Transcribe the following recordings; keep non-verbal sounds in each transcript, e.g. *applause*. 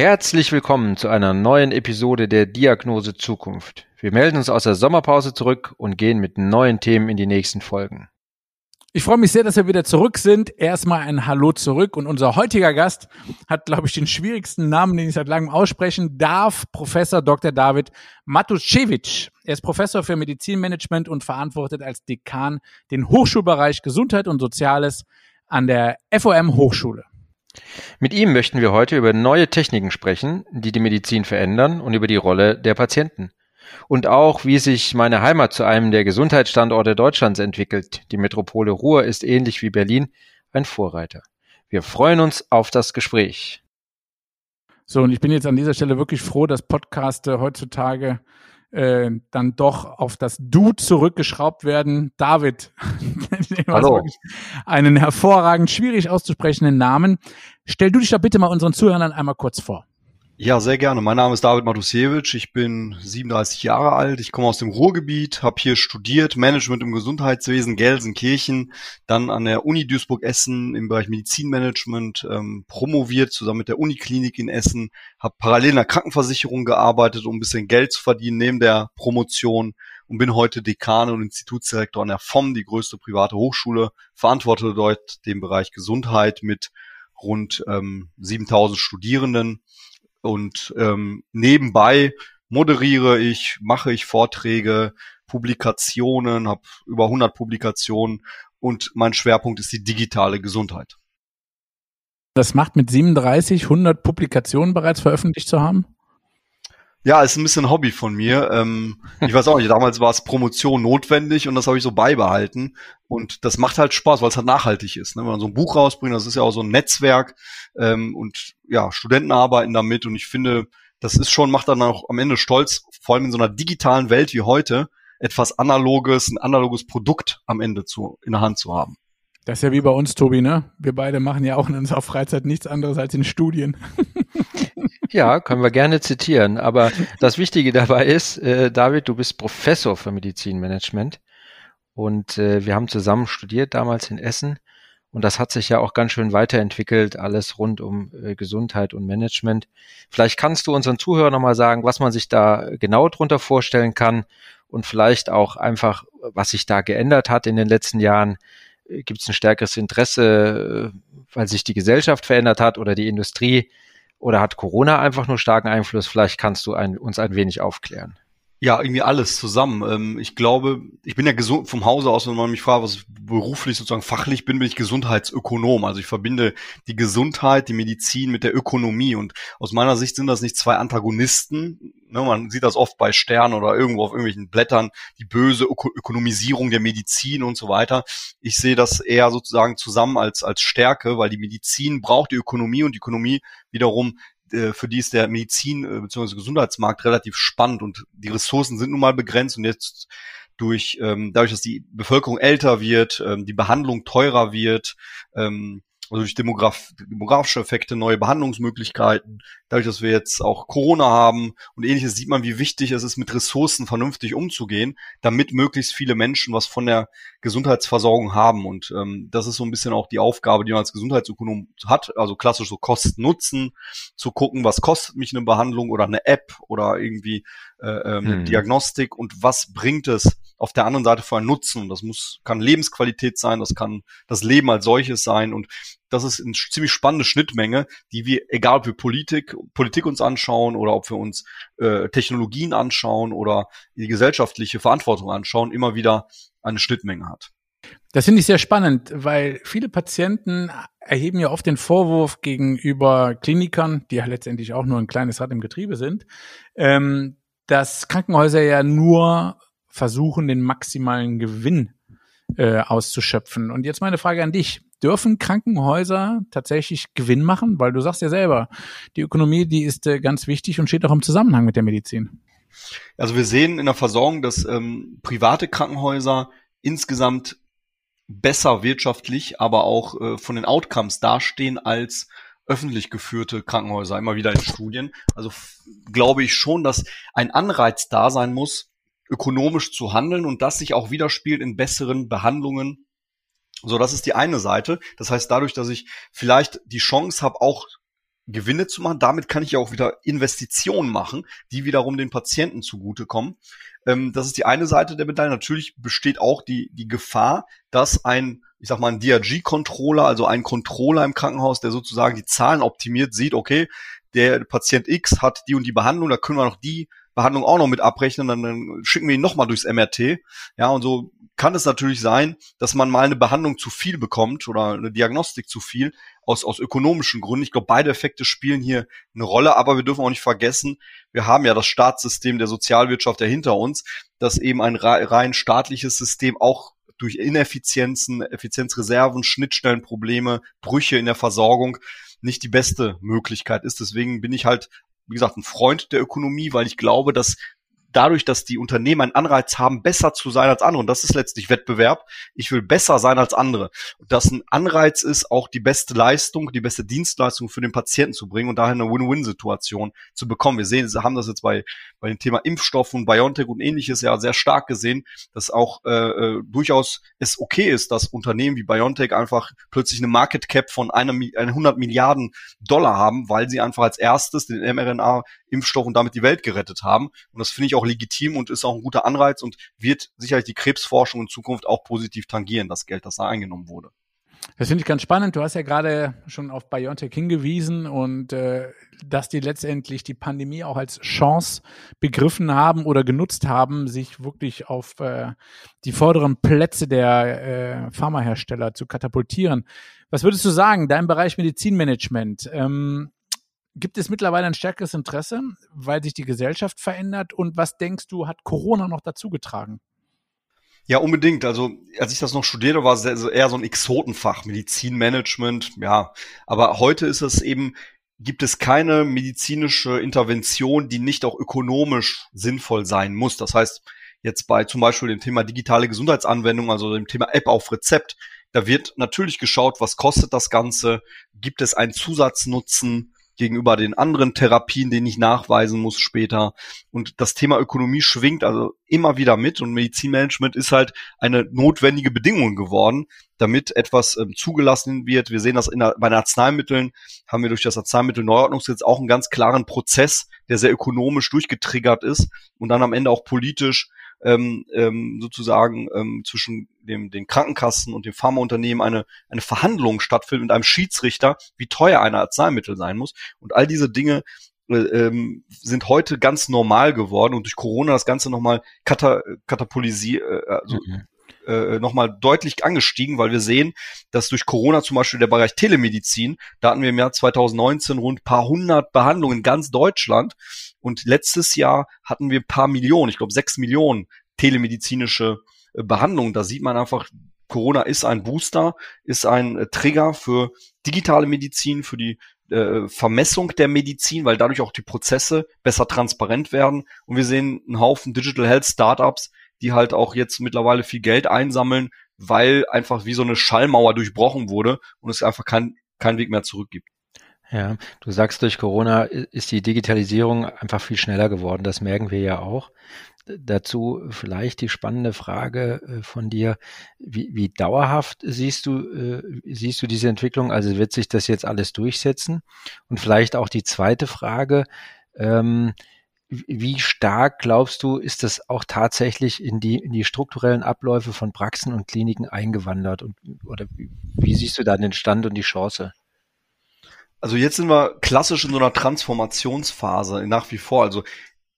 Herzlich willkommen zu einer neuen Episode der Diagnose Zukunft. Wir melden uns aus der Sommerpause zurück und gehen mit neuen Themen in die nächsten Folgen. Ich freue mich sehr, dass wir wieder zurück sind. Erstmal ein Hallo zurück. Und unser heutiger Gast hat, glaube ich, den schwierigsten Namen, den ich seit langem aussprechen darf. Professor Dr. David Matuszewicz. Er ist Professor für Medizinmanagement und verantwortet als Dekan den Hochschulbereich Gesundheit und Soziales an der FOM Hochschule. Mit ihm möchten wir heute über neue Techniken sprechen, die die Medizin verändern und über die Rolle der Patienten. Und auch, wie sich meine Heimat zu einem der Gesundheitsstandorte Deutschlands entwickelt. Die Metropole Ruhr ist ähnlich wie Berlin ein Vorreiter. Wir freuen uns auf das Gespräch. So, und ich bin jetzt an dieser Stelle wirklich froh, dass Podcaster heutzutage äh, dann doch auf das Du zurückgeschraubt werden. David, *laughs* Hallo. einen hervorragend schwierig auszusprechenden Namen. Stell du dich doch bitte mal unseren Zuhörern einmal kurz vor. Ja, sehr gerne. Mein Name ist David Matusiewicz. Ich bin 37 Jahre alt. Ich komme aus dem Ruhrgebiet, habe hier studiert, Management im Gesundheitswesen, Gelsenkirchen, dann an der Uni Duisburg-Essen im Bereich Medizinmanagement ähm, promoviert, zusammen mit der Uniklinik in Essen, habe parallel in der Krankenversicherung gearbeitet, um ein bisschen Geld zu verdienen neben der Promotion und bin heute Dekan und Institutsdirektor an der FOM, die größte private Hochschule, verantworte dort den Bereich Gesundheit mit rund ähm, 7000 Studierenden und ähm, nebenbei moderiere ich, mache ich Vorträge, Publikationen, habe über 100 Publikationen und mein Schwerpunkt ist die digitale Gesundheit. Das macht mit 37 100 Publikationen bereits veröffentlicht zu haben? Ja, ist ein bisschen Hobby von mir. Ähm, ich weiß auch nicht, damals war es Promotion notwendig und das habe ich so beibehalten. Und das macht halt Spaß, weil es halt nachhaltig ist. Ne? Wenn man so ein Buch rausbringt, das ist ja auch so ein Netzwerk ähm, und ja, Studenten arbeiten damit und ich finde, das ist schon, macht dann auch am Ende stolz, vor allem in so einer digitalen Welt wie heute, etwas Analoges, ein analoges Produkt am Ende zu, in der Hand zu haben. Das ist ja wie bei uns, Tobi, ne? Wir beide machen ja auch in unserer Freizeit nichts anderes als in Studien. *laughs* Ja, können wir gerne zitieren. Aber das Wichtige dabei ist, äh, David, du bist Professor für Medizinmanagement und äh, wir haben zusammen studiert damals in Essen. Und das hat sich ja auch ganz schön weiterentwickelt, alles rund um äh, Gesundheit und Management. Vielleicht kannst du unseren Zuhörern nochmal sagen, was man sich da genau drunter vorstellen kann und vielleicht auch einfach, was sich da geändert hat in den letzten Jahren. Äh, Gibt es ein stärkeres Interesse, äh, weil sich die Gesellschaft verändert hat oder die Industrie? Oder hat Corona einfach nur starken Einfluss? Vielleicht kannst du ein, uns ein wenig aufklären. Ja, irgendwie alles zusammen. Ähm, ich glaube, ich bin ja gesund vom Hause aus, wenn man mich fragt, was ich beruflich sozusagen fachlich bin, bin ich Gesundheitsökonom. Also ich verbinde die Gesundheit, die Medizin mit der Ökonomie. Und aus meiner Sicht sind das nicht zwei Antagonisten. Ne, man sieht das oft bei Sternen oder irgendwo auf irgendwelchen Blättern, die böse Öko Ökonomisierung der Medizin und so weiter. Ich sehe das eher sozusagen zusammen als, als Stärke, weil die Medizin braucht die Ökonomie und die Ökonomie wiederum äh, für die ist der Medizin- äh, bzw. Gesundheitsmarkt relativ spannend und die Ressourcen sind nun mal begrenzt und jetzt durch ähm, dadurch, dass die Bevölkerung älter wird, ähm, die Behandlung teurer wird, ähm, also durch Demograf demografische Effekte, neue Behandlungsmöglichkeiten, dadurch, dass wir jetzt auch Corona haben und ähnliches, sieht man, wie wichtig es ist, mit Ressourcen vernünftig umzugehen, damit möglichst viele Menschen was von der Gesundheitsversorgung haben. Und ähm, das ist so ein bisschen auch die Aufgabe, die man als Gesundheitsökonom hat, also klassisch so Kosten-Nutzen, zu gucken, was kostet mich eine Behandlung oder eine App oder irgendwie äh, ähm, eine hm. Diagnostik und was bringt es auf der anderen Seite für einen Nutzen. Das muss, kann Lebensqualität sein, das kann das Leben als solches sein und das ist eine ziemlich spannende Schnittmenge, die wir, egal ob wir Politik, Politik uns anschauen oder ob wir uns äh, Technologien anschauen oder die gesellschaftliche Verantwortung anschauen, immer wieder eine Schnittmenge hat. Das finde ich sehr spannend, weil viele Patienten erheben ja oft den Vorwurf gegenüber Klinikern, die ja letztendlich auch nur ein kleines Rad im Getriebe sind, ähm, dass Krankenhäuser ja nur versuchen, den maximalen Gewinn äh, auszuschöpfen. Und jetzt meine Frage an dich. Dürfen Krankenhäuser tatsächlich Gewinn machen? Weil du sagst ja selber, die Ökonomie, die ist äh, ganz wichtig und steht auch im Zusammenhang mit der Medizin. Also wir sehen in der Versorgung, dass ähm, private Krankenhäuser insgesamt besser wirtschaftlich, aber auch äh, von den Outcomes dastehen als öffentlich geführte Krankenhäuser, immer wieder in Studien. Also glaube ich schon, dass ein Anreiz da sein muss, ökonomisch zu handeln und das sich auch widerspielt in besseren Behandlungen. So, das ist die eine Seite. Das heißt, dadurch, dass ich vielleicht die Chance habe, auch Gewinne zu machen. Damit kann ich ja auch wieder Investitionen machen, die wiederum den Patienten zugutekommen. Ähm, das ist die eine Seite der Medaille. Natürlich besteht auch die, die Gefahr, dass ein, ich sag mal, ein DRG-Controller, also ein Controller im Krankenhaus, der sozusagen die Zahlen optimiert, sieht, okay, der Patient X hat die und die Behandlung, da können wir noch die Behandlung auch noch mit abrechnen, dann, dann schicken wir ihn nochmal durchs MRT. Ja, und so kann es natürlich sein, dass man mal eine Behandlung zu viel bekommt oder eine Diagnostik zu viel aus, aus ökonomischen Gründen. Ich glaube, beide Effekte spielen hier eine Rolle, aber wir dürfen auch nicht vergessen, wir haben ja das Staatssystem der Sozialwirtschaft ja hinter uns, dass eben ein rein staatliches System auch durch Ineffizienzen, Effizienzreserven, Schnittstellenprobleme, Brüche in der Versorgung nicht die beste Möglichkeit ist. Deswegen bin ich halt, wie gesagt, ein Freund der Ökonomie, weil ich glaube, dass dadurch, dass die Unternehmen einen Anreiz haben, besser zu sein als andere, und das ist letztlich Wettbewerb, ich will besser sein als andere, und das ein Anreiz ist, auch die beste Leistung, die beste Dienstleistung für den Patienten zu bringen und daher eine Win-Win-Situation zu bekommen. Wir sehen, wir haben das jetzt bei, bei dem Thema Impfstoffen, BioNTech und ähnliches ja sehr stark gesehen, dass auch äh, äh durchaus es okay ist, dass Unternehmen wie BioNTech einfach plötzlich eine Market Cap von einem, 100 Milliarden Dollar haben, weil sie einfach als erstes den mRNA-Impfstoff und damit die Welt gerettet haben. Und das finde ich auch legitim und ist auch ein guter Anreiz und wird sicherlich die Krebsforschung in Zukunft auch positiv tangieren, das Geld, das da eingenommen wurde. Das finde ich ganz spannend. Du hast ja gerade schon auf BioNTech hingewiesen und äh, dass die letztendlich die Pandemie auch als Chance begriffen haben oder genutzt haben, sich wirklich auf äh, die vorderen Plätze der äh, Pharmahersteller zu katapultieren. Was würdest du sagen, dein Bereich Medizinmanagement? Ähm, Gibt es mittlerweile ein stärkeres Interesse, weil sich die Gesellschaft verändert? Und was denkst du, hat Corona noch dazu getragen? Ja, unbedingt. Also, als ich das noch studierte, war es eher so ein Exotenfach, Medizinmanagement, ja. Aber heute ist es eben, gibt es keine medizinische Intervention, die nicht auch ökonomisch sinnvoll sein muss. Das heißt, jetzt bei zum Beispiel dem Thema digitale Gesundheitsanwendung, also dem Thema App auf Rezept, da wird natürlich geschaut, was kostet das Ganze, gibt es einen Zusatznutzen, gegenüber den anderen Therapien, den ich nachweisen muss später. Und das Thema Ökonomie schwingt also immer wieder mit und Medizinmanagement ist halt eine notwendige Bedingung geworden, damit etwas ähm, zugelassen wird. Wir sehen das in der, bei den Arzneimitteln, haben wir durch das Arzneimittelneuordnungsgesetz auch einen ganz klaren Prozess, der sehr ökonomisch durchgetriggert ist und dann am Ende auch politisch ähm, ähm, sozusagen ähm, zwischen dem, den Krankenkassen und dem Pharmaunternehmen eine, eine Verhandlung stattfindet mit einem Schiedsrichter, wie teuer ein Arzneimittel sein muss. Und all diese Dinge äh, ähm, sind heute ganz normal geworden und durch Corona das Ganze nochmal kata katapulisiert, äh, also mhm äh, nochmal deutlich angestiegen, weil wir sehen, dass durch Corona zum Beispiel der Bereich Telemedizin, da hatten wir im Jahr 2019 rund paar hundert Behandlungen in ganz Deutschland und letztes Jahr hatten wir paar Millionen, ich glaube sechs Millionen telemedizinische äh, Behandlungen. Da sieht man einfach, Corona ist ein Booster, ist ein äh, Trigger für digitale Medizin, für die äh, Vermessung der Medizin, weil dadurch auch die Prozesse besser transparent werden. Und wir sehen einen Haufen Digital Health Startups, die halt auch jetzt mittlerweile viel Geld einsammeln, weil einfach wie so eine Schallmauer durchbrochen wurde und es einfach kein, kein Weg mehr zurück gibt. Ja, du sagst, durch Corona ist die Digitalisierung einfach viel schneller geworden. Das merken wir ja auch. Dazu vielleicht die spannende Frage äh, von dir. Wie, wie dauerhaft siehst du, äh, siehst du diese Entwicklung? Also wird sich das jetzt alles durchsetzen? Und vielleicht auch die zweite Frage. Ähm, wie stark glaubst du, ist das auch tatsächlich in die, in die strukturellen Abläufe von Praxen und Kliniken eingewandert? Und, oder wie, wie siehst du da den Stand und die Chance? Also jetzt sind wir klassisch in so einer Transformationsphase nach wie vor. Also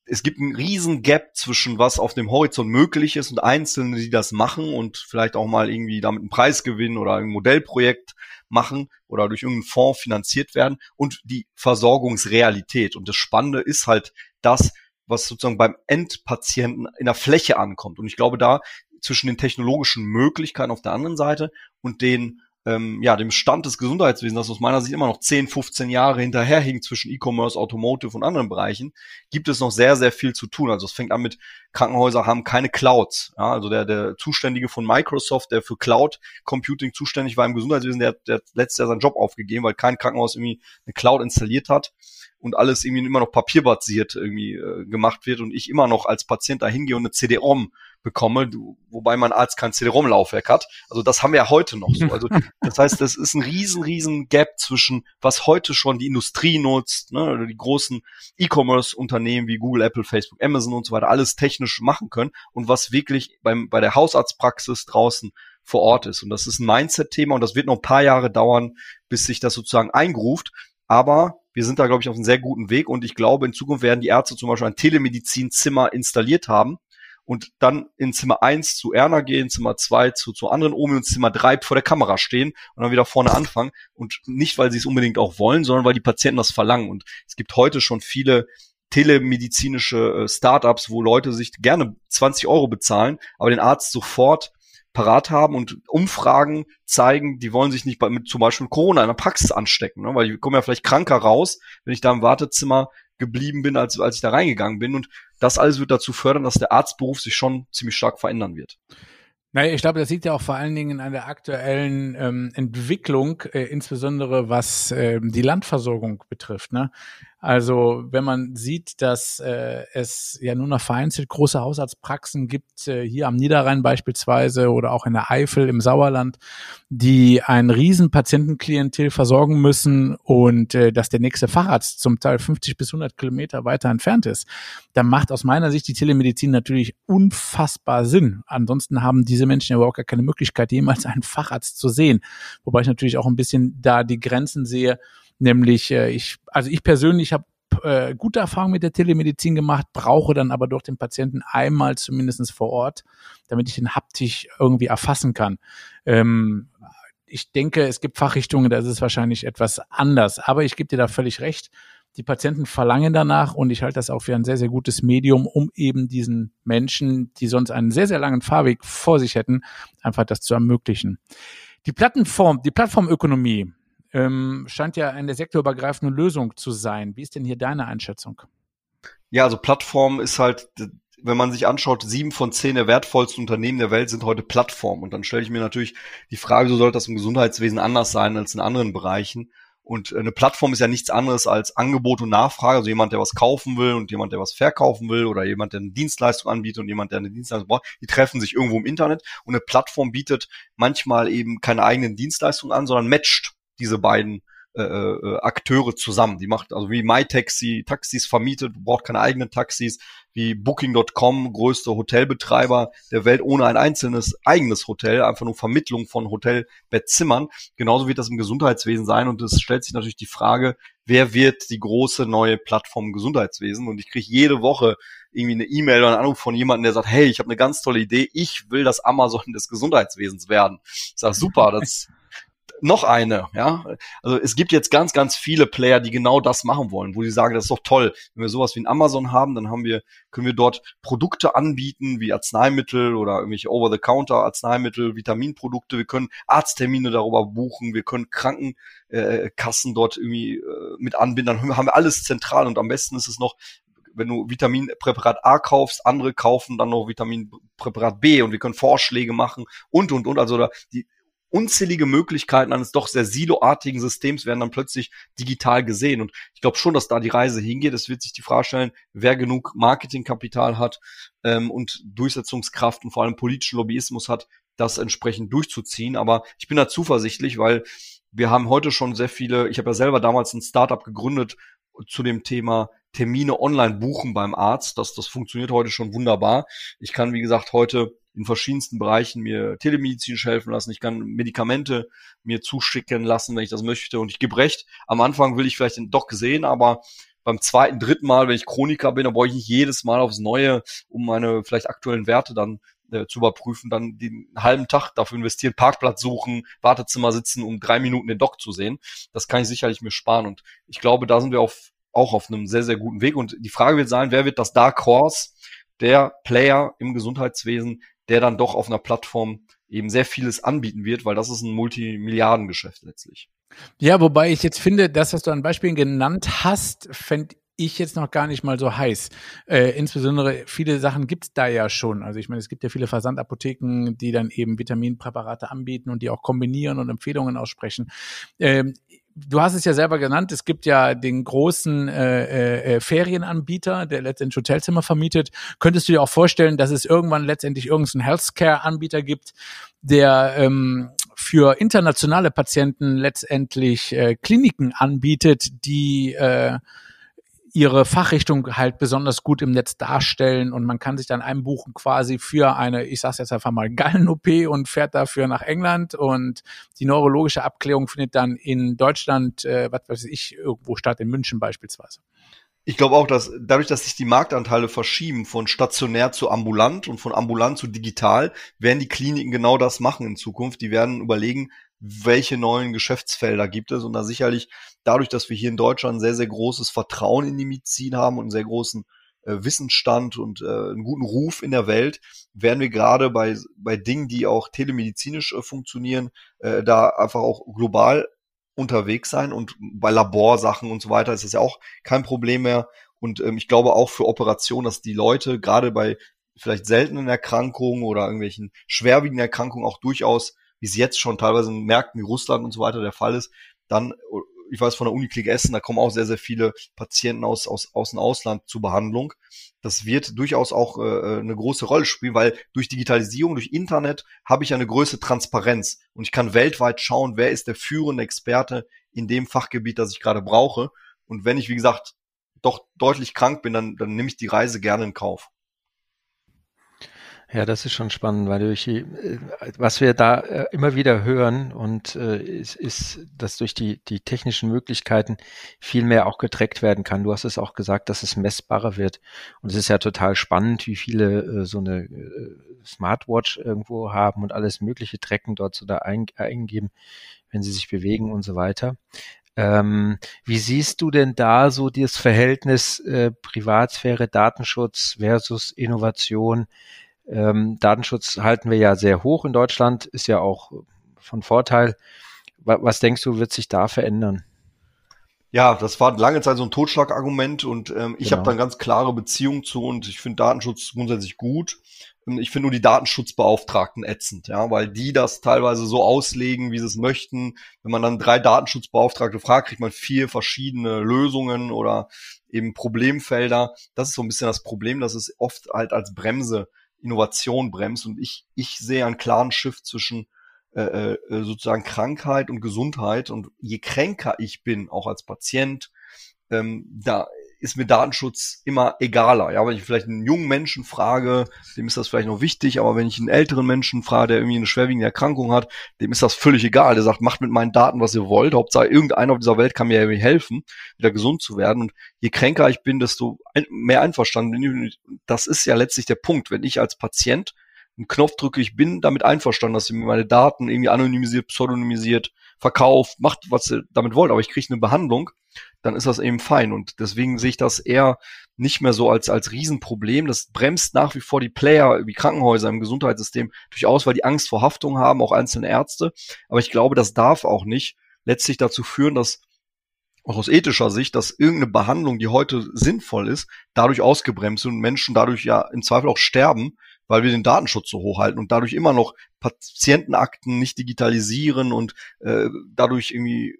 es gibt einen riesen Gap zwischen was auf dem Horizont möglich ist und Einzelne, die das machen und vielleicht auch mal irgendwie damit einen Preis gewinnen oder ein Modellprojekt machen oder durch irgendeinen Fonds finanziert werden und die Versorgungsrealität. Und das Spannende ist halt, dass was sozusagen beim Endpatienten in der Fläche ankommt. Und ich glaube, da zwischen den technologischen Möglichkeiten auf der anderen Seite und den ähm, ja, dem Stand des Gesundheitswesens, das aus meiner Sicht immer noch 10, 15 Jahre hinterherhinkt zwischen E-Commerce, Automotive und anderen Bereichen, gibt es noch sehr, sehr viel zu tun. Also es fängt an mit Krankenhäuser haben keine Clouds. Ja, also der, der Zuständige von Microsoft, der für Cloud Computing zuständig war im Gesundheitswesen, der, der hat letztes Jahr seinen Job aufgegeben, weil kein Krankenhaus irgendwie eine Cloud installiert hat und alles irgendwie immer noch papierbasiert irgendwie äh, gemacht wird und ich immer noch als Patient da hingehe und eine CD-ROM bekomme, wobei mein Arzt kein CD-ROM-Laufwerk hat. Also das haben wir ja heute noch so. Also das heißt, das ist ein riesen, riesen Gap zwischen was heute schon die Industrie nutzt, ne, oder die großen E-Commerce-Unternehmen wie Google, Apple, Facebook, Amazon und so weiter, alles technisch machen können und was wirklich beim, bei der Hausarztpraxis draußen vor Ort ist. Und das ist ein Mindset-Thema und das wird noch ein paar Jahre dauern, bis sich das sozusagen eingruft. Aber wir sind da, glaube ich, auf einem sehr guten Weg und ich glaube, in Zukunft werden die Ärzte zum Beispiel ein Telemedizinzimmer installiert haben und dann in Zimmer eins zu Erna gehen, Zimmer zwei zu, zu anderen Omi und Zimmer drei vor der Kamera stehen und dann wieder vorne anfangen. Und nicht, weil sie es unbedingt auch wollen, sondern weil die Patienten das verlangen. Und es gibt heute schon viele telemedizinische äh, Startups, wo Leute sich gerne 20 Euro bezahlen, aber den Arzt sofort parat haben und Umfragen zeigen, die wollen sich nicht bei, mit zum Beispiel Corona in der Praxis anstecken, ne? weil die kommen ja vielleicht kranker raus, wenn ich da im Wartezimmer geblieben bin, als, als ich da reingegangen bin. Und das alles wird dazu fördern, dass der Arztberuf sich schon ziemlich stark verändern wird. Naja, ich glaube, das liegt ja auch vor allen Dingen an der aktuellen ähm, Entwicklung, äh, insbesondere was äh, die Landversorgung betrifft. Ne? Also wenn man sieht, dass äh, es ja nur noch vereinzelt große Hausarztpraxen gibt, äh, hier am Niederrhein beispielsweise oder auch in der Eifel im Sauerland, die ein riesen Patientenklientel versorgen müssen und äh, dass der nächste Facharzt zum Teil 50 bis 100 Kilometer weiter entfernt ist, dann macht aus meiner Sicht die Telemedizin natürlich unfassbar Sinn. Ansonsten haben diese Menschen ja überhaupt gar keine Möglichkeit, jemals einen Facharzt zu sehen. Wobei ich natürlich auch ein bisschen da die Grenzen sehe, Nämlich, äh, ich, also ich persönlich habe äh, gute Erfahrungen mit der Telemedizin gemacht, brauche dann aber durch den Patienten einmal zumindestens vor Ort, damit ich den haptisch irgendwie erfassen kann. Ähm, ich denke, es gibt Fachrichtungen, da ist es wahrscheinlich etwas anders. Aber ich gebe dir da völlig recht. Die Patienten verlangen danach und ich halte das auch für ein sehr, sehr gutes Medium, um eben diesen Menschen, die sonst einen sehr, sehr langen Fahrweg vor sich hätten, einfach das zu ermöglichen. Die Plattform, die Plattformökonomie, ähm, scheint ja eine sektorübergreifende Lösung zu sein. Wie ist denn hier deine Einschätzung? Ja, also Plattform ist halt, wenn man sich anschaut, sieben von zehn der wertvollsten Unternehmen der Welt sind heute Plattformen. Und dann stelle ich mir natürlich die Frage, so sollte das im Gesundheitswesen anders sein als in anderen Bereichen. Und eine Plattform ist ja nichts anderes als Angebot und Nachfrage. Also jemand, der was kaufen will und jemand, der was verkaufen will oder jemand, der eine Dienstleistung anbietet und jemand, der eine Dienstleistung braucht, die treffen sich irgendwo im Internet. Und eine Plattform bietet manchmal eben keine eigenen Dienstleistungen an, sondern matcht diese beiden äh, äh, Akteure zusammen. Die macht also wie MyTaxi Taxis vermietet, braucht keine eigenen Taxis, wie Booking.com, größte Hotelbetreiber der Welt, ohne ein einzelnes eigenes Hotel, einfach nur Vermittlung von Hotelbettzimmern. Genauso wird das im Gesundheitswesen sein und es stellt sich natürlich die Frage, wer wird die große neue Plattform Gesundheitswesen? Und ich kriege jede Woche irgendwie eine E-Mail oder einen Anruf von jemandem, der sagt, hey, ich habe eine ganz tolle Idee, ich will das Amazon des Gesundheitswesens werden. Ich sage, super, das noch eine, ja. Also es gibt jetzt ganz, ganz viele Player, die genau das machen wollen, wo die sagen, das ist doch toll. Wenn wir sowas wie ein Amazon haben, dann haben wir, können wir dort Produkte anbieten, wie Arzneimittel oder irgendwelche Over-the-Counter Arzneimittel, Vitaminprodukte. Wir können Arzttermine darüber buchen. Wir können Krankenkassen dort irgendwie äh, mit anbinden. Dann haben wir alles zentral und am besten ist es noch, wenn du Vitaminpräparat A kaufst, andere kaufen dann noch Vitaminpräparat B und wir können Vorschläge machen und, und, und. Also da, die, unzählige Möglichkeiten eines doch sehr siloartigen Systems werden dann plötzlich digital gesehen. Und ich glaube schon, dass da die Reise hingeht. Es wird sich die Frage stellen, wer genug Marketingkapital hat ähm, und Durchsetzungskraft und vor allem politischen Lobbyismus hat, das entsprechend durchzuziehen. Aber ich bin da zuversichtlich, weil wir haben heute schon sehr viele, ich habe ja selber damals ein Startup gegründet zu dem Thema Termine online buchen beim Arzt. Das, das funktioniert heute schon wunderbar. Ich kann, wie gesagt, heute in verschiedensten Bereichen mir telemedizinisch helfen lassen. Ich kann Medikamente mir zuschicken lassen, wenn ich das möchte. Und ich gebe recht, am Anfang will ich vielleicht den Doc sehen, aber beim zweiten, dritten Mal, wenn ich Chroniker bin, dann brauche ich nicht jedes Mal aufs Neue, um meine vielleicht aktuellen Werte dann äh, zu überprüfen, dann den halben Tag dafür investieren, Parkplatz suchen, Wartezimmer sitzen, um drei Minuten den Doc zu sehen. Das kann ich sicherlich mir sparen. Und ich glaube, da sind wir auf auch auf einem sehr, sehr guten Weg. Und die Frage wird sein, wer wird das Dark Horse, der Player im Gesundheitswesen, der dann doch auf einer Plattform eben sehr vieles anbieten wird, weil das ist ein Multimilliardengeschäft letztlich. Ja, wobei ich jetzt finde, das, was du an Beispielen genannt hast, fände ich jetzt noch gar nicht mal so heiß. Äh, insbesondere viele Sachen gibt's da ja schon. Also ich meine, es gibt ja viele Versandapotheken, die dann eben Vitaminpräparate anbieten und die auch kombinieren und Empfehlungen aussprechen. Ähm, du hast es ja selber genannt, es gibt ja den großen äh, äh, äh, Ferienanbieter, der letztendlich Hotelzimmer vermietet. Könntest du dir auch vorstellen, dass es irgendwann letztendlich irgendeinen Healthcare-Anbieter gibt, der ähm, für internationale Patienten letztendlich äh, Kliniken anbietet, die äh, ihre Fachrichtung halt besonders gut im Netz darstellen und man kann sich dann einbuchen quasi für eine, ich sag's jetzt einfach mal, Gallen-OP und fährt dafür nach England und die neurologische Abklärung findet dann in Deutschland, äh, was weiß ich, irgendwo statt, in München beispielsweise. Ich glaube auch, dass dadurch, dass sich die Marktanteile verschieben von stationär zu ambulant und von ambulant zu digital, werden die Kliniken genau das machen in Zukunft. Die werden überlegen, welche neuen Geschäftsfelder gibt es und da sicherlich dadurch, dass wir hier in Deutschland sehr, sehr großes Vertrauen in die Medizin haben und einen sehr großen äh, Wissensstand und äh, einen guten Ruf in der Welt, werden wir gerade bei, bei Dingen, die auch telemedizinisch äh, funktionieren, äh, da einfach auch global unterwegs sein und bei Laborsachen und so weiter ist das ja auch kein Problem mehr. Und ähm, ich glaube auch für Operationen, dass die Leute gerade bei vielleicht seltenen Erkrankungen oder irgendwelchen schwerwiegenden Erkrankungen auch durchaus wie es jetzt schon teilweise in Märkten wie Russland und so weiter der Fall ist, dann, ich weiß von der Uniklinik Essen, da kommen auch sehr, sehr viele Patienten aus, aus, aus dem Ausland zur Behandlung. Das wird durchaus auch äh, eine große Rolle spielen, weil durch Digitalisierung, durch Internet habe ich eine größere Transparenz und ich kann weltweit schauen, wer ist der führende Experte in dem Fachgebiet, das ich gerade brauche. Und wenn ich, wie gesagt, doch deutlich krank bin, dann, dann nehme ich die Reise gerne in Kauf. Ja, das ist schon spannend, weil durch die, äh, was wir da äh, immer wieder hören und äh, ist, ist, dass durch die, die technischen Möglichkeiten viel mehr auch getrackt werden kann. Du hast es auch gesagt, dass es messbarer wird. Und es ist ja total spannend, wie viele so eine Smartwatch irgendwo haben und alles mögliche tracken dort so da ein, eingeben, wenn sie sich bewegen und so weiter. Ähm, wie siehst du denn da so das Verhältnis äh, Privatsphäre, Datenschutz versus Innovation? Ähm, Datenschutz halten wir ja sehr hoch in Deutschland, ist ja auch von Vorteil. Was denkst du, wird sich da verändern? Ja, das war lange Zeit so ein Totschlagargument und ähm, ich genau. habe da eine ganz klare Beziehung zu und ich finde Datenschutz grundsätzlich gut. Ich finde nur die Datenschutzbeauftragten ätzend, ja, weil die das teilweise so auslegen, wie sie es möchten. Wenn man dann drei Datenschutzbeauftragte fragt, kriegt man vier verschiedene Lösungen oder eben Problemfelder. Das ist so ein bisschen das Problem, dass es oft halt als Bremse Innovation bremst. Und ich, ich sehe einen klaren Shift zwischen äh, äh, sozusagen Krankheit und Gesundheit. Und je kränker ich bin, auch als Patient, ähm, da ist mir Datenschutz immer egaler. Ja, wenn ich vielleicht einen jungen Menschen frage, dem ist das vielleicht noch wichtig, aber wenn ich einen älteren Menschen frage, der irgendwie eine schwerwiegende Erkrankung hat, dem ist das völlig egal. Der sagt, macht mit meinen Daten, was ihr wollt. Hauptsache irgendeiner auf dieser Welt kann mir irgendwie helfen, wieder gesund zu werden. Und je kränker ich bin, desto mehr einverstanden bin ich. Das ist ja letztlich der Punkt. Wenn ich als Patient einen Knopf drücke, ich bin damit einverstanden, dass ihr mir meine Daten irgendwie anonymisiert, pseudonymisiert, verkauft, macht, was ihr damit wollt, aber ich kriege eine Behandlung, dann ist das eben fein. Und deswegen sehe ich das eher nicht mehr so als, als Riesenproblem. Das bremst nach wie vor die Player wie Krankenhäuser im Gesundheitssystem durchaus, weil die Angst vor Haftung haben, auch einzelne Ärzte. Aber ich glaube, das darf auch nicht letztlich dazu führen, dass auch aus ethischer Sicht, dass irgendeine Behandlung, die heute sinnvoll ist, dadurch ausgebremst und Menschen dadurch ja im Zweifel auch sterben, weil wir den Datenschutz so hoch halten und dadurch immer noch Patientenakten nicht digitalisieren und äh, dadurch irgendwie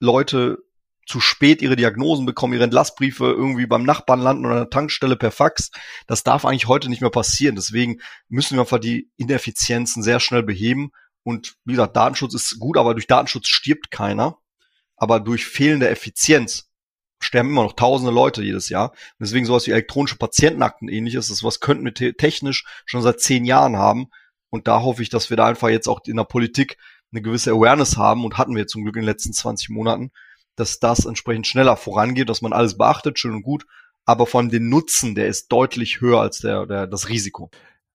Leute zu spät ihre Diagnosen bekommen, ihre Entlassbriefe irgendwie beim Nachbarn landen oder an der Tankstelle per Fax. Das darf eigentlich heute nicht mehr passieren. Deswegen müssen wir einfach die Ineffizienzen sehr schnell beheben. Und wie gesagt, Datenschutz ist gut, aber durch Datenschutz stirbt keiner. Aber durch fehlende Effizienz sterben immer noch tausende Leute jedes Jahr. Und deswegen sowas wie elektronische Patientenakten ähnliches, das was könnten wir technisch schon seit zehn Jahren haben. Und da hoffe ich, dass wir da einfach jetzt auch in der Politik eine gewisse Awareness haben und hatten wir zum Glück in den letzten 20 Monaten, dass das entsprechend schneller vorangeht, dass man alles beachtet, schön und gut, aber von den Nutzen, der ist deutlich höher als der, der das Risiko.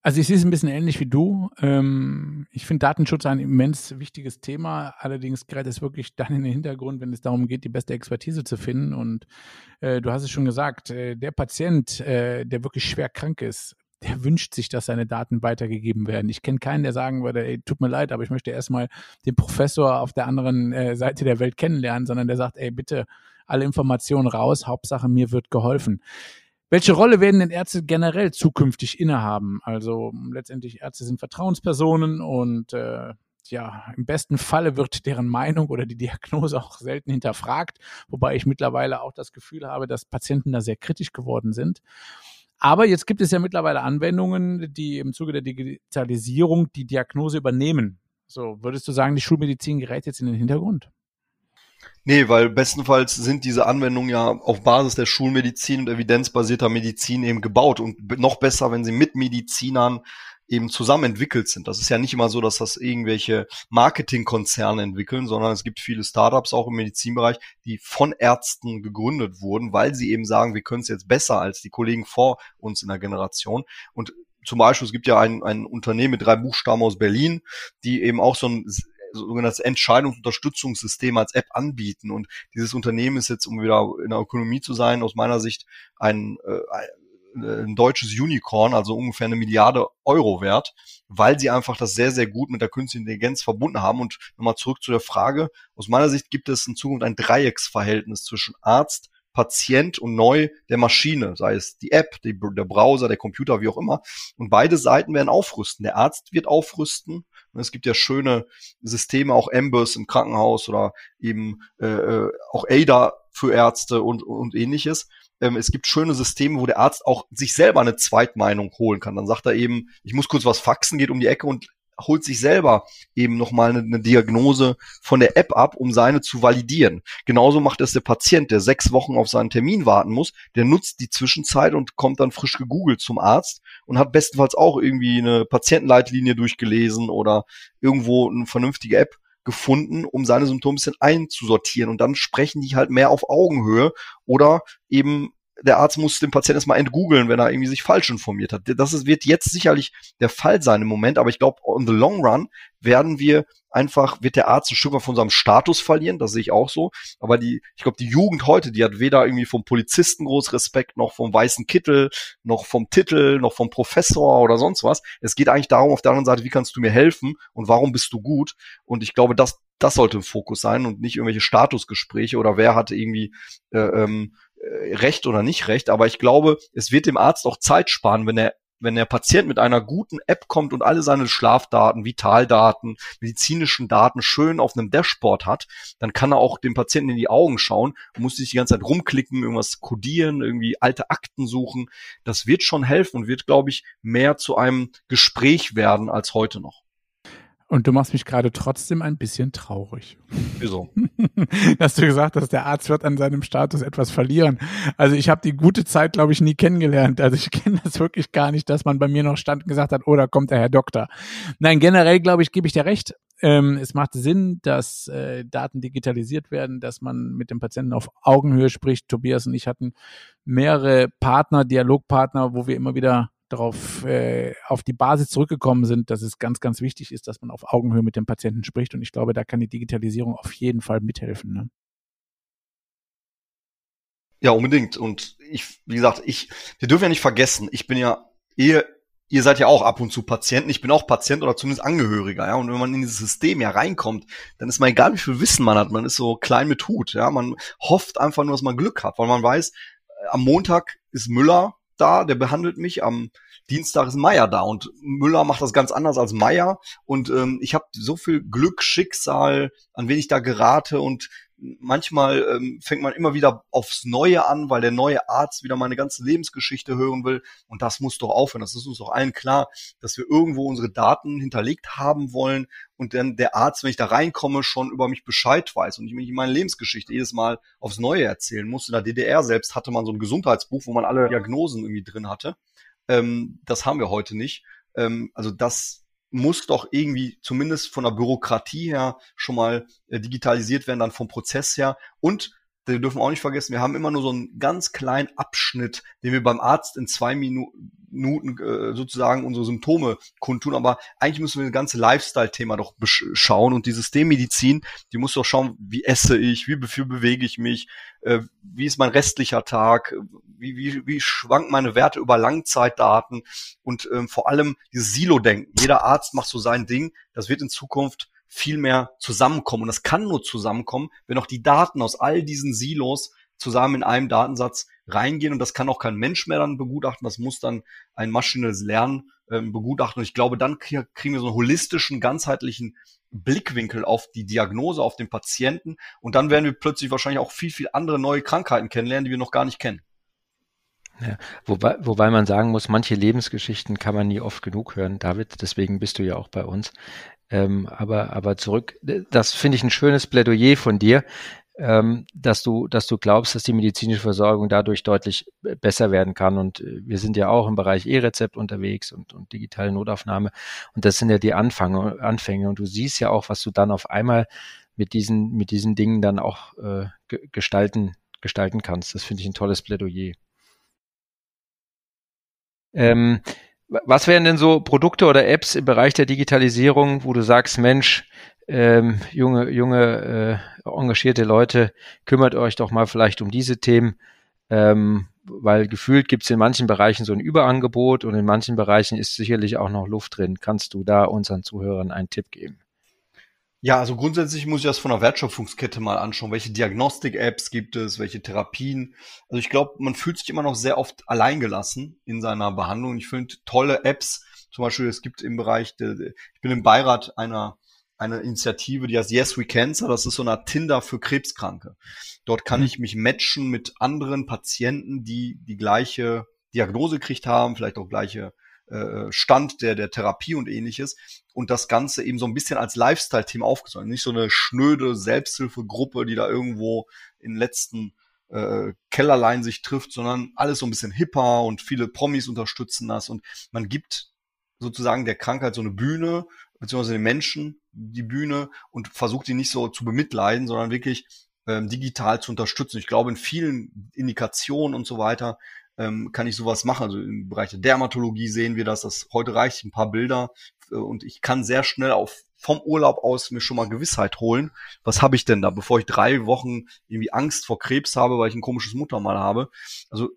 Also ich sehe es ein bisschen ähnlich wie du. Ähm, ich finde Datenschutz ein immens wichtiges Thema. Allerdings gerät es wirklich dann in den Hintergrund, wenn es darum geht, die beste Expertise zu finden. Und äh, du hast es schon gesagt, äh, der Patient, äh, der wirklich schwer krank ist, der wünscht sich, dass seine Daten weitergegeben werden. Ich kenne keinen, der sagen würde, ey, tut mir leid, aber ich möchte erstmal den Professor auf der anderen äh, Seite der Welt kennenlernen, sondern der sagt, ey, bitte alle Informationen raus, Hauptsache mir wird geholfen. Welche Rolle werden denn Ärzte generell zukünftig innehaben? Also letztendlich Ärzte sind Vertrauenspersonen und äh, ja, im besten Falle wird deren Meinung oder die Diagnose auch selten hinterfragt, wobei ich mittlerweile auch das Gefühl habe, dass Patienten da sehr kritisch geworden sind. Aber jetzt gibt es ja mittlerweile Anwendungen, die im Zuge der Digitalisierung die Diagnose übernehmen. So, würdest du sagen, die Schulmedizin gerät jetzt in den Hintergrund? Nee, weil bestenfalls sind diese Anwendungen ja auf Basis der Schulmedizin und evidenzbasierter Medizin eben gebaut und noch besser, wenn sie mit Medizinern eben zusammen entwickelt sind. Das ist ja nicht immer so, dass das irgendwelche Marketingkonzerne entwickeln, sondern es gibt viele Startups auch im Medizinbereich, die von Ärzten gegründet wurden, weil sie eben sagen, wir können es jetzt besser als die Kollegen vor uns in der Generation. Und zum Beispiel, es gibt ja ein, ein Unternehmen mit drei Buchstaben aus Berlin, die eben auch so ein sogenanntes Entscheidungsunterstützungssystem als App anbieten. Und dieses Unternehmen ist jetzt, um wieder in der Ökonomie zu sein, aus meiner Sicht ein, äh, ein deutsches Unicorn, also ungefähr eine Milliarde Euro wert, weil sie einfach das sehr, sehr gut mit der künstlichen Intelligenz verbunden haben. Und nochmal zurück zu der Frage, aus meiner Sicht gibt es in Zukunft ein Dreiecksverhältnis zwischen Arzt, Patient und neu der Maschine, sei es die App, die, der Browser, der Computer, wie auch immer. Und beide Seiten werden aufrüsten. Der Arzt wird aufrüsten. Und es gibt ja schöne Systeme, auch Ambers im Krankenhaus oder eben äh, äh auch ADA für Ärzte und, und ähnliches ähm, es gibt schöne Systeme, wo der Arzt auch sich selber eine Zweitmeinung holen kann. Dann sagt er eben, ich muss kurz was faxen, geht um die Ecke und holt sich selber eben nochmal eine, eine Diagnose von der App ab, um seine zu validieren. Genauso macht es der Patient, der sechs Wochen auf seinen Termin warten muss, der nutzt die Zwischenzeit und kommt dann frisch gegoogelt zum Arzt und hat bestenfalls auch irgendwie eine Patientenleitlinie durchgelesen oder irgendwo eine vernünftige App gefunden, um seine Symptome ein bisschen einzusortieren. Und dann sprechen die halt mehr auf Augenhöhe oder eben der Arzt muss den Patienten erstmal entgoogeln, wenn er irgendwie sich falsch informiert hat. Das ist, wird jetzt sicherlich der Fall sein im Moment, aber ich glaube, on the long run werden wir einfach, wird der Arzt ein Stück weit von seinem Status verlieren, das sehe ich auch so. Aber die, ich glaube, die Jugend heute, die hat weder irgendwie vom Polizisten groß Respekt, noch vom weißen Kittel, noch vom Titel, noch vom Professor oder sonst was. Es geht eigentlich darum, auf der anderen Seite, wie kannst du mir helfen und warum bist du gut? Und ich glaube, das, das sollte im Fokus sein und nicht irgendwelche Statusgespräche oder wer hatte irgendwie äh, ähm, äh, recht oder nicht recht, aber ich glaube, es wird dem Arzt auch Zeit sparen, wenn er wenn der Patient mit einer guten App kommt und alle seine Schlafdaten, Vitaldaten, medizinischen Daten schön auf einem Dashboard hat, dann kann er auch dem Patienten in die Augen schauen muss sich die ganze Zeit rumklicken, irgendwas codieren, irgendwie alte Akten suchen. Das wird schon helfen und wird, glaube ich, mehr zu einem Gespräch werden als heute noch. Und du machst mich gerade trotzdem ein bisschen traurig. Wieso? *laughs* Hast du gesagt, dass der Arzt wird an seinem Status etwas verlieren. Also ich habe die gute Zeit, glaube ich, nie kennengelernt. Also ich *laughs* kenne das wirklich gar nicht, dass man bei mir noch stand und gesagt hat, oh, da kommt der Herr Doktor. Nein, generell, glaube ich, gebe ich dir recht. Ähm, es macht Sinn, dass äh, Daten digitalisiert werden, dass man mit dem Patienten auf Augenhöhe spricht. Tobias und ich hatten mehrere Partner, Dialogpartner, wo wir immer wieder darauf äh, auf die Basis zurückgekommen sind, dass es ganz, ganz wichtig ist, dass man auf Augenhöhe mit dem Patienten spricht. Und ich glaube, da kann die Digitalisierung auf jeden Fall mithelfen. Ne? Ja, unbedingt. Und ich, wie gesagt, ich, wir dürfen ja nicht vergessen, ich bin ja ihr, ihr seid ja auch ab und zu Patienten, ich bin auch Patient oder zumindest Angehöriger, ja. Und wenn man in dieses System ja reinkommt, dann ist man egal, wie viel Wissen man hat, man ist so klein mit Hut, ja. Man hofft einfach nur, dass man Glück hat, weil man weiß, äh, am Montag ist Müller da, der behandelt mich. Am Dienstag ist Meier da und Müller macht das ganz anders als Meier. Und ähm, ich habe so viel Glück, Schicksal, an wen ich da gerate und manchmal ähm, fängt man immer wieder aufs Neue an, weil der neue Arzt wieder meine ganze Lebensgeschichte hören will. Und das muss doch aufhören. Das ist uns doch allen klar, dass wir irgendwo unsere Daten hinterlegt haben wollen und dann der Arzt, wenn ich da reinkomme, schon über mich Bescheid weiß und ich mich meine Lebensgeschichte jedes Mal aufs Neue erzählen muss. In der DDR selbst hatte man so ein Gesundheitsbuch, wo man alle Diagnosen irgendwie drin hatte. Ähm, das haben wir heute nicht. Ähm, also das muss doch irgendwie zumindest von der Bürokratie her schon mal äh, digitalisiert werden, dann vom Prozess her. Und wir dürfen auch nicht vergessen, wir haben immer nur so einen ganz kleinen Abschnitt, den wir beim Arzt in zwei Minuten äh, sozusagen unsere Symptome kundtun, aber eigentlich müssen wir das ganze Lifestyle-Thema doch schauen. Und die Systemmedizin, die muss doch schauen, wie esse ich, wie, wie bewege ich mich, äh, wie ist mein restlicher Tag, wie, wie, wie schwanken meine Werte über Langzeitdaten. Und ähm, vor allem dieses Silo-Denken. Jeder Arzt macht so sein Ding, das wird in Zukunft viel mehr zusammenkommen. Und das kann nur zusammenkommen, wenn auch die Daten aus all diesen Silos zusammen in einem Datensatz reingehen. Und das kann auch kein Mensch mehr dann begutachten. Das muss dann ein maschinelles Lernen ähm, begutachten. Und ich glaube, dann kriegen wir so einen holistischen, ganzheitlichen Blickwinkel auf die Diagnose, auf den Patienten. Und dann werden wir plötzlich wahrscheinlich auch viel, viel andere neue Krankheiten kennenlernen, die wir noch gar nicht kennen. Ja, wobei, wobei man sagen muss, manche Lebensgeschichten kann man nie oft genug hören, David, deswegen bist du ja auch bei uns. Ähm, aber, aber zurück, das finde ich ein schönes Plädoyer von dir, ähm, dass du, dass du glaubst, dass die medizinische Versorgung dadurch deutlich besser werden kann. Und äh, wir sind ja auch im Bereich E-Rezept unterwegs und, und digitale Notaufnahme. Und das sind ja die Anfänge, Anfänge. Und du siehst ja auch, was du dann auf einmal mit diesen, mit diesen Dingen dann auch äh, gestalten, gestalten kannst. Das finde ich ein tolles Plädoyer. Ähm, was wären denn so Produkte oder Apps im Bereich der Digitalisierung, wo du sagst, Mensch, ähm, junge, junge, äh, engagierte Leute, kümmert euch doch mal vielleicht um diese Themen, ähm, weil gefühlt gibt es in manchen Bereichen so ein Überangebot und in manchen Bereichen ist sicherlich auch noch Luft drin. Kannst du da unseren Zuhörern einen Tipp geben? Ja, also grundsätzlich muss ich das von der Wertschöpfungskette mal anschauen. Welche Diagnostik-Apps gibt es, welche Therapien? Also ich glaube, man fühlt sich immer noch sehr oft alleingelassen in seiner Behandlung. Ich finde tolle Apps, zum Beispiel es gibt im Bereich, ich bin im Beirat einer eine Initiative, die heißt Yes We Cancer. Das ist so eine Tinder für Krebskranke. Dort kann mhm. ich mich matchen mit anderen Patienten, die die gleiche Diagnose gekriegt haben, vielleicht auch gleiche äh, Stand der, der Therapie und ähnliches und das Ganze eben so ein bisschen als Lifestyle-Team aufgezogen. Nicht so eine schnöde Selbsthilfegruppe, die da irgendwo in letzten äh, Kellerlein sich trifft, sondern alles so ein bisschen hipper und viele Promis unterstützen das und man gibt sozusagen der Krankheit so eine Bühne, beziehungsweise den Menschen die Bühne und versucht die nicht so zu bemitleiden, sondern wirklich ähm, digital zu unterstützen. Ich glaube, in vielen Indikationen und so weiter ähm, kann ich sowas machen. Also im Bereich der Dermatologie sehen wir das. Das heute reicht ein paar Bilder äh, und ich kann sehr schnell auf vom Urlaub aus mir schon mal Gewissheit holen. Was habe ich denn da, bevor ich drei Wochen irgendwie Angst vor Krebs habe, weil ich ein komisches Muttermal habe? Also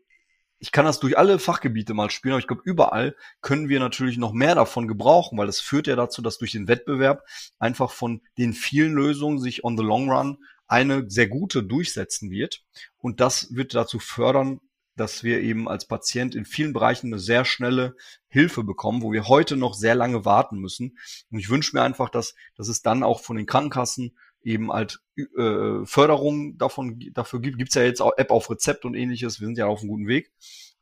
ich kann das durch alle Fachgebiete mal spielen, aber ich glaube, überall können wir natürlich noch mehr davon gebrauchen, weil das führt ja dazu, dass durch den Wettbewerb einfach von den vielen Lösungen sich on the long run eine sehr gute durchsetzen wird. Und das wird dazu fördern, dass wir eben als Patient in vielen Bereichen eine sehr schnelle Hilfe bekommen, wo wir heute noch sehr lange warten müssen. Und ich wünsche mir einfach, dass, dass es dann auch von den Krankenkassen eben halt äh, Förderung davon dafür gibt. Gibt's ja jetzt auch App auf Rezept und ähnliches. Wir sind ja auf einem guten Weg.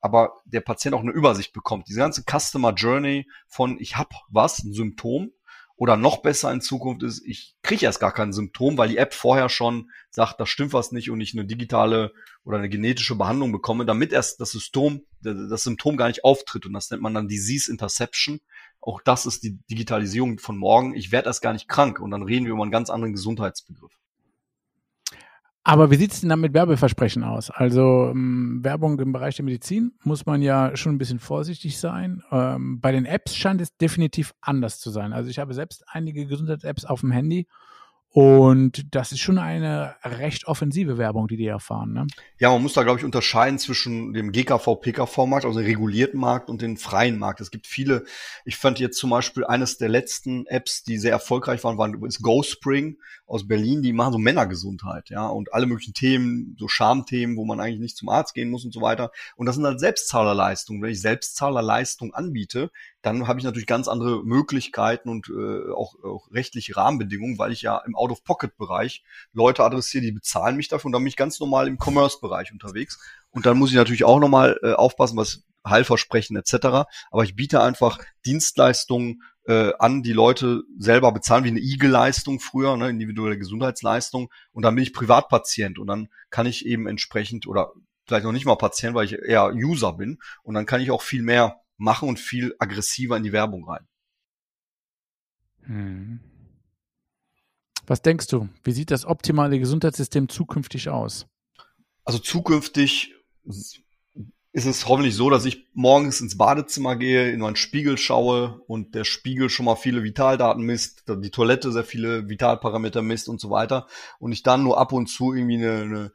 Aber der Patient auch eine Übersicht bekommt. Diese ganze Customer Journey von ich hab was, ein Symptom, oder noch besser in Zukunft ist, ich kriege erst gar kein Symptom, weil die App vorher schon sagt, da stimmt was nicht und ich eine digitale oder eine genetische Behandlung bekomme, damit erst das Symptom, das Symptom gar nicht auftritt. Und das nennt man dann Disease Interception. Auch das ist die Digitalisierung von morgen. Ich werde erst gar nicht krank und dann reden wir über einen ganz anderen Gesundheitsbegriff. Aber wie sieht es denn dann mit Werbeversprechen aus? Also ähm, Werbung im Bereich der Medizin muss man ja schon ein bisschen vorsichtig sein. Ähm, bei den Apps scheint es definitiv anders zu sein. Also ich habe selbst einige Gesundheits-Apps auf dem Handy und das ist schon eine recht offensive Werbung, die die erfahren. Ne? Ja, man muss da, glaube ich, unterscheiden zwischen dem GKV, PKV-Markt, also dem regulierten Markt und dem freien Markt. Es gibt viele, ich fand jetzt zum Beispiel eines der letzten Apps, die sehr erfolgreich waren, waren ist GoSpring aus Berlin, die machen so Männergesundheit, ja, und alle möglichen Themen, so Schamthemen, wo man eigentlich nicht zum Arzt gehen muss und so weiter. Und das sind halt Selbstzahlerleistungen. Wenn ich Selbstzahlerleistung anbiete, dann habe ich natürlich ganz andere Möglichkeiten und äh, auch, auch rechtliche Rahmenbedingungen, weil ich ja im Out-of-Pocket-Bereich Leute adressiere, die bezahlen mich dafür und dann bin ich ganz normal im Commerce-Bereich unterwegs. Und dann muss ich natürlich auch nochmal äh, aufpassen, was Heilversprechen etc. Aber ich biete einfach Dienstleistungen äh, an, die Leute selber bezahlen, wie eine IG-Leistung früher, ne, individuelle Gesundheitsleistung. Und dann bin ich Privatpatient und dann kann ich eben entsprechend oder vielleicht noch nicht mal Patient, weil ich eher User bin. Und dann kann ich auch viel mehr machen und viel aggressiver in die Werbung rein. Hm. Was denkst du? Wie sieht das optimale Gesundheitssystem zukünftig aus? Also zukünftig ist es hoffentlich so, dass ich morgens ins Badezimmer gehe, in meinen Spiegel schaue und der Spiegel schon mal viele Vitaldaten misst, die Toilette sehr viele Vitalparameter misst und so weiter und ich dann nur ab und zu irgendwie eine, eine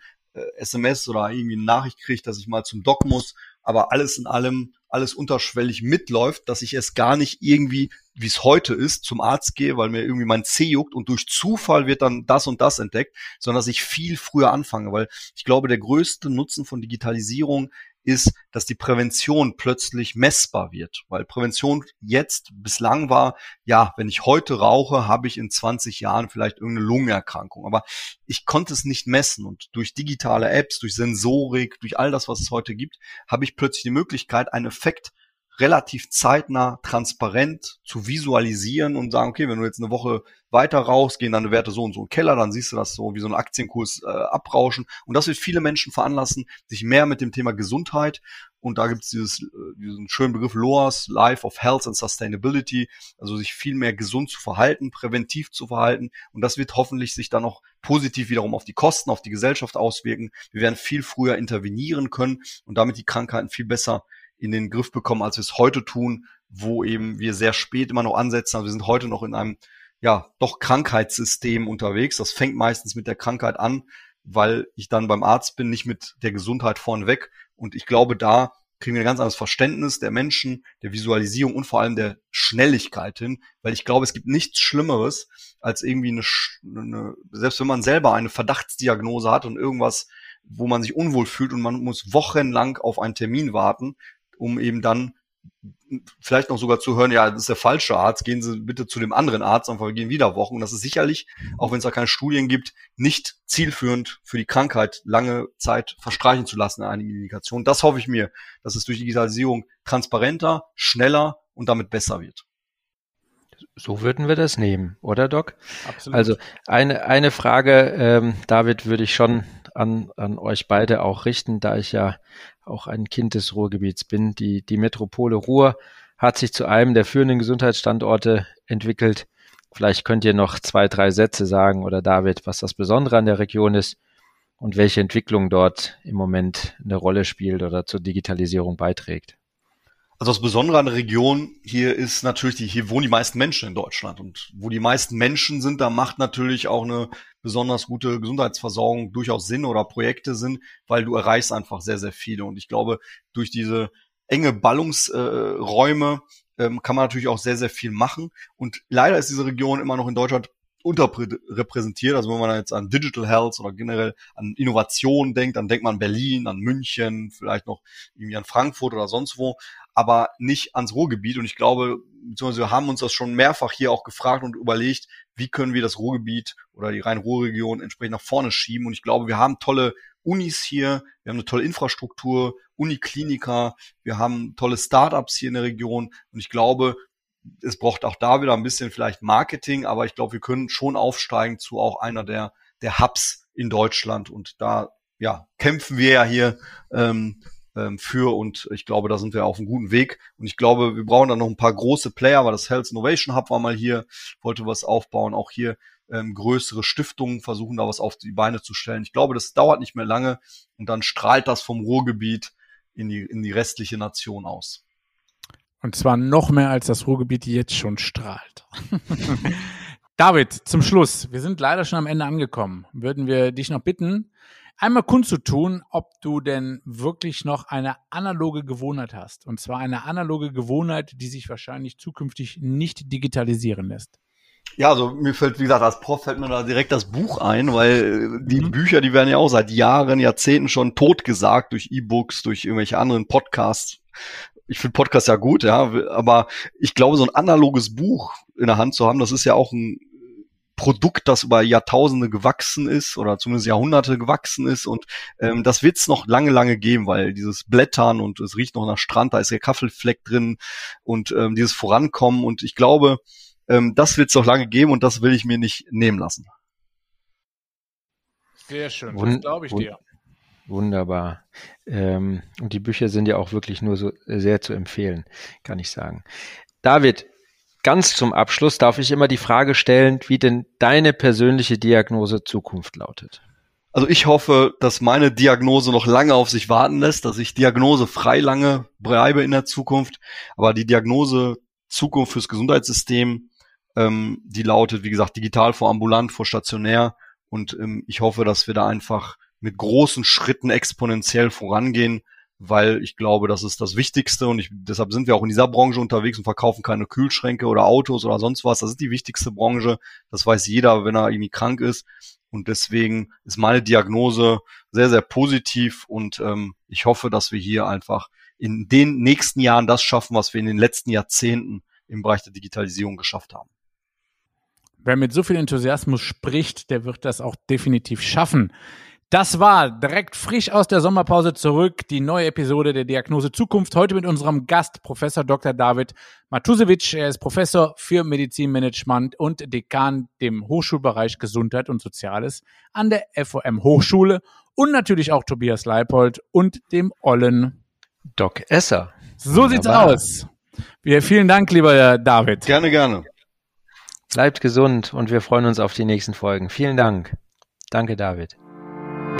SMS äh, oder irgendwie eine Nachricht kriege, dass ich mal zum Doc muss, aber alles in allem alles unterschwellig mitläuft, dass ich es gar nicht irgendwie, wie es heute ist, zum Arzt gehe, weil mir irgendwie mein Zeh juckt und durch Zufall wird dann das und das entdeckt, sondern dass ich viel früher anfange, weil ich glaube, der größte Nutzen von Digitalisierung ist, dass die Prävention plötzlich messbar wird. Weil Prävention jetzt bislang war, ja, wenn ich heute rauche, habe ich in 20 Jahren vielleicht irgendeine Lungenerkrankung. Aber ich konnte es nicht messen. Und durch digitale Apps, durch Sensorik, durch all das, was es heute gibt, habe ich plötzlich die Möglichkeit, einen Effekt relativ zeitnah, transparent zu visualisieren und sagen, okay, wenn du jetzt eine Woche weiter rauchst, gehen deine Werte so und so in den Keller, dann siehst du das so wie so ein Aktienkurs äh, abrauschen. Und das wird viele Menschen veranlassen, sich mehr mit dem Thema Gesundheit und da gibt es äh, diesen schönen Begriff LOAS, Life of Health and Sustainability, also sich viel mehr gesund zu verhalten, präventiv zu verhalten. Und das wird hoffentlich sich dann auch positiv wiederum auf die Kosten, auf die Gesellschaft auswirken. Wir werden viel früher intervenieren können und damit die Krankheiten viel besser in den Griff bekommen, als wir es heute tun, wo eben wir sehr spät immer noch ansetzen. Also wir sind heute noch in einem, ja, doch Krankheitssystem unterwegs. Das fängt meistens mit der Krankheit an, weil ich dann beim Arzt bin, nicht mit der Gesundheit vorneweg. Und ich glaube, da kriegen wir ein ganz anderes Verständnis der Menschen, der Visualisierung und vor allem der Schnelligkeit hin, weil ich glaube, es gibt nichts Schlimmeres als irgendwie eine, eine selbst wenn man selber eine Verdachtsdiagnose hat und irgendwas, wo man sich unwohl fühlt und man muss wochenlang auf einen Termin warten, um eben dann vielleicht noch sogar zu hören, ja, das ist der falsche Arzt, gehen Sie bitte zu dem anderen Arzt, einfach wir gehen wieder Wochen. Und das ist sicherlich, auch wenn es da keine Studien gibt, nicht zielführend für die Krankheit lange Zeit verstreichen zu lassen, eine Indikation. Das hoffe ich mir, dass es durch Digitalisierung transparenter, schneller und damit besser wird. So würden wir das nehmen, oder Doc? Absolut. Also eine, eine Frage, ähm, David, würde ich schon an, an euch beide auch richten, da ich ja auch ein Kind des Ruhrgebiets bin. Die, die Metropole Ruhr hat sich zu einem der führenden Gesundheitsstandorte entwickelt. Vielleicht könnt ihr noch zwei, drei Sätze sagen oder David, was das Besondere an der Region ist und welche Entwicklung dort im Moment eine Rolle spielt oder zur Digitalisierung beiträgt. Also das Besondere an der Region hier ist natürlich, die, hier wohnen die meisten Menschen in Deutschland. Und wo die meisten Menschen sind, da macht natürlich auch eine besonders gute Gesundheitsversorgung durchaus Sinn oder Projekte Sinn, weil du erreichst einfach sehr, sehr viele. Und ich glaube, durch diese enge Ballungsräume äh, ähm, kann man natürlich auch sehr, sehr viel machen. Und leider ist diese Region immer noch in Deutschland unterrepräsentiert. Also wenn man jetzt an Digital Health oder generell an Innovation denkt, dann denkt man an Berlin, an München, vielleicht noch irgendwie an Frankfurt oder sonst wo, aber nicht ans Ruhrgebiet. Und ich glaube, beziehungsweise wir haben uns das schon mehrfach hier auch gefragt und überlegt, wie können wir das Ruhrgebiet oder die Rhein-Ruhr-Region entsprechend nach vorne schieben. Und ich glaube, wir haben tolle Unis hier, wir haben eine tolle Infrastruktur, Unikliniker, wir haben tolle Startups hier in der Region. Und ich glaube, es braucht auch da wieder ein bisschen vielleicht Marketing, aber ich glaube, wir können schon aufsteigen zu auch einer der, der Hubs in Deutschland. Und da ja, kämpfen wir ja hier ähm, ähm, für und ich glaube, da sind wir auf einem guten Weg. Und ich glaube, wir brauchen da noch ein paar große Player, weil das Health Innovation Hub war mal hier, wollte was aufbauen, auch hier ähm, größere Stiftungen versuchen, da was auf die Beine zu stellen. Ich glaube, das dauert nicht mehr lange und dann strahlt das vom Ruhrgebiet in die, in die restliche Nation aus. Und zwar noch mehr als das Ruhrgebiet jetzt schon strahlt. *laughs* David, zum Schluss. Wir sind leider schon am Ende angekommen. Würden wir dich noch bitten, einmal kundzutun, ob du denn wirklich noch eine analoge Gewohnheit hast. Und zwar eine analoge Gewohnheit, die sich wahrscheinlich zukünftig nicht digitalisieren lässt. Ja, also mir fällt, wie gesagt, als Prof fällt mir da direkt das Buch ein, weil äh, die mhm. Bücher, die werden ja auch seit Jahren, Jahrzehnten schon totgesagt durch E-Books, durch irgendwelche anderen Podcasts ich finde Podcast ja gut, ja, aber ich glaube, so ein analoges Buch in der Hand zu haben, das ist ja auch ein Produkt, das über Jahrtausende gewachsen ist oder zumindest Jahrhunderte gewachsen ist und ähm, das wird es noch lange, lange geben, weil dieses Blättern und es riecht noch nach Strand, da ist der Kaffeefleck drin und ähm, dieses Vorankommen und ich glaube, ähm, das wird es noch lange geben und das will ich mir nicht nehmen lassen. Sehr schön, das glaube ich dir. Wunderbar. Ähm, und die Bücher sind ja auch wirklich nur so sehr zu empfehlen, kann ich sagen. David, ganz zum Abschluss darf ich immer die Frage stellen, wie denn deine persönliche Diagnose Zukunft lautet. Also ich hoffe, dass meine Diagnose noch lange auf sich warten lässt, dass ich Diagnose frei lange bleibe in der Zukunft. Aber die Diagnose Zukunft fürs Gesundheitssystem, ähm, die lautet, wie gesagt, digital vor ambulant, vor stationär. Und ähm, ich hoffe, dass wir da einfach mit großen Schritten exponentiell vorangehen, weil ich glaube, das ist das Wichtigste und ich, deshalb sind wir auch in dieser Branche unterwegs und verkaufen keine Kühlschränke oder Autos oder sonst was. Das ist die wichtigste Branche. Das weiß jeder, wenn er irgendwie krank ist. Und deswegen ist meine Diagnose sehr, sehr positiv und ähm, ich hoffe, dass wir hier einfach in den nächsten Jahren das schaffen, was wir in den letzten Jahrzehnten im Bereich der Digitalisierung geschafft haben. Wer mit so viel Enthusiasmus spricht, der wird das auch definitiv schaffen. Das war direkt frisch aus der Sommerpause zurück die neue Episode der Diagnose Zukunft. Heute mit unserem Gast, Professor Dr. David Matusewitsch. Er ist Professor für Medizinmanagement und Dekan dem Hochschulbereich Gesundheit und Soziales an der FOM Hochschule und natürlich auch Tobias Leipold und dem Ollen Doc Esser. So Wunderbar. sieht's aus. Wir, vielen Dank, lieber David. Gerne, gerne. Bleibt gesund und wir freuen uns auf die nächsten Folgen. Vielen Dank. Danke, David.